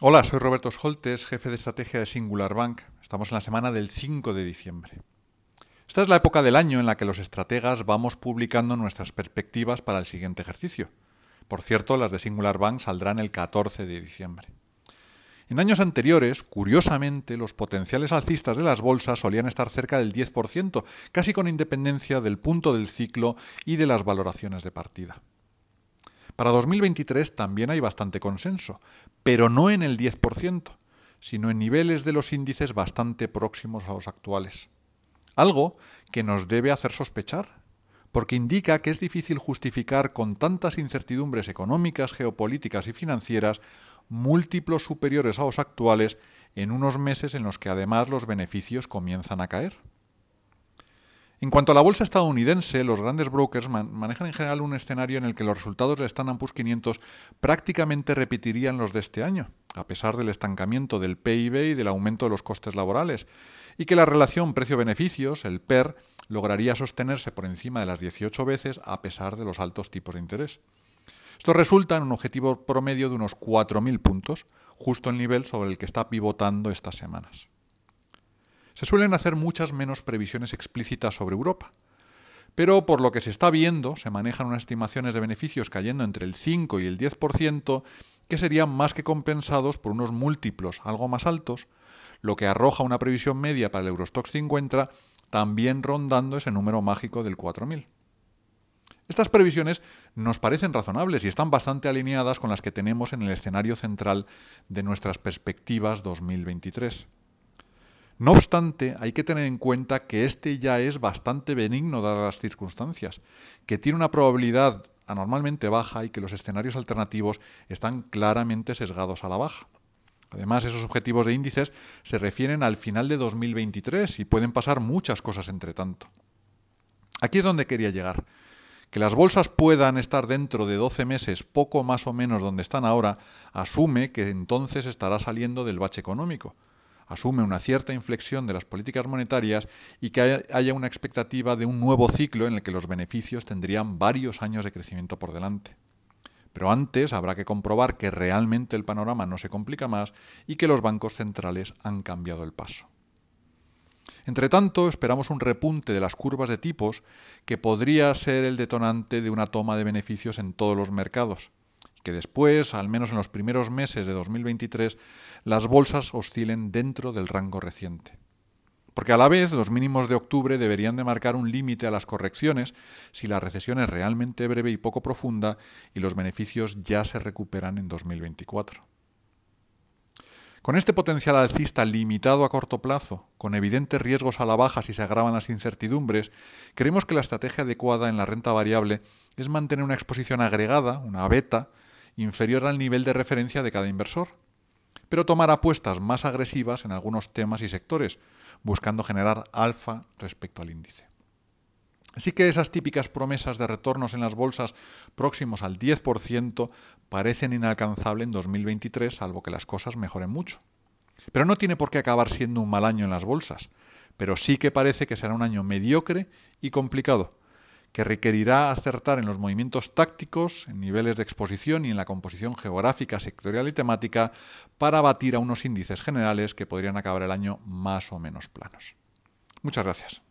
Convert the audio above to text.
Hola, soy Roberto Scholtes, jefe de estrategia de Singular Bank. Estamos en la semana del 5 de diciembre. Esta es la época del año en la que los estrategas vamos publicando nuestras perspectivas para el siguiente ejercicio. Por cierto, las de Singular Bank saldrán el 14 de diciembre. En años anteriores, curiosamente, los potenciales alcistas de las bolsas solían estar cerca del 10%, casi con independencia del punto del ciclo y de las valoraciones de partida. Para 2023 también hay bastante consenso, pero no en el 10%, sino en niveles de los índices bastante próximos a los actuales. Algo que nos debe hacer sospechar, porque indica que es difícil justificar con tantas incertidumbres económicas, geopolíticas y financieras múltiplos superiores a los actuales en unos meses en los que además los beneficios comienzan a caer. En cuanto a la bolsa estadounidense, los grandes brokers manejan en general un escenario en el que los resultados del Standard Poor's 500 prácticamente repetirían los de este año, a pesar del estancamiento del PIB y del aumento de los costes laborales, y que la relación precio-beneficios, el PER, lograría sostenerse por encima de las 18 veces a pesar de los altos tipos de interés. Esto resulta en un objetivo promedio de unos 4.000 puntos, justo el nivel sobre el que está pivotando estas semanas. Se suelen hacer muchas menos previsiones explícitas sobre Europa. Pero por lo que se está viendo, se manejan unas estimaciones de beneficios cayendo entre el 5 y el 10%, que serían más que compensados por unos múltiplos algo más altos, lo que arroja una previsión media para el Eurostox 50 también rondando ese número mágico del 4000. Estas previsiones nos parecen razonables y están bastante alineadas con las que tenemos en el escenario central de nuestras perspectivas 2023. No obstante, hay que tener en cuenta que este ya es bastante benigno dadas las circunstancias, que tiene una probabilidad anormalmente baja y que los escenarios alternativos están claramente sesgados a la baja. Además, esos objetivos de índices se refieren al final de 2023 y pueden pasar muchas cosas entre tanto. Aquí es donde quería llegar. Que las bolsas puedan estar dentro de 12 meses, poco más o menos donde están ahora, asume que entonces estará saliendo del bache económico asume una cierta inflexión de las políticas monetarias y que haya una expectativa de un nuevo ciclo en el que los beneficios tendrían varios años de crecimiento por delante. Pero antes habrá que comprobar que realmente el panorama no se complica más y que los bancos centrales han cambiado el paso. Entre tanto, esperamos un repunte de las curvas de tipos que podría ser el detonante de una toma de beneficios en todos los mercados, que después, al menos en los primeros meses de 2023, las bolsas oscilen dentro del rango reciente. Porque a la vez los mínimos de octubre deberían de marcar un límite a las correcciones si la recesión es realmente breve y poco profunda y los beneficios ya se recuperan en 2024. Con este potencial alcista limitado a corto plazo, con evidentes riesgos a la baja si se agravan las incertidumbres, creemos que la estrategia adecuada en la renta variable es mantener una exposición agregada, una beta, inferior al nivel de referencia de cada inversor, pero tomar apuestas más agresivas en algunos temas y sectores, buscando generar alfa respecto al índice. Así que esas típicas promesas de retornos en las bolsas próximos al 10% parecen inalcanzables en 2023, salvo que las cosas mejoren mucho. Pero no tiene por qué acabar siendo un mal año en las bolsas, pero sí que parece que será un año mediocre y complicado, que requerirá acertar en los movimientos tácticos, en niveles de exposición y en la composición geográfica, sectorial y temática para batir a unos índices generales que podrían acabar el año más o menos planos. Muchas gracias.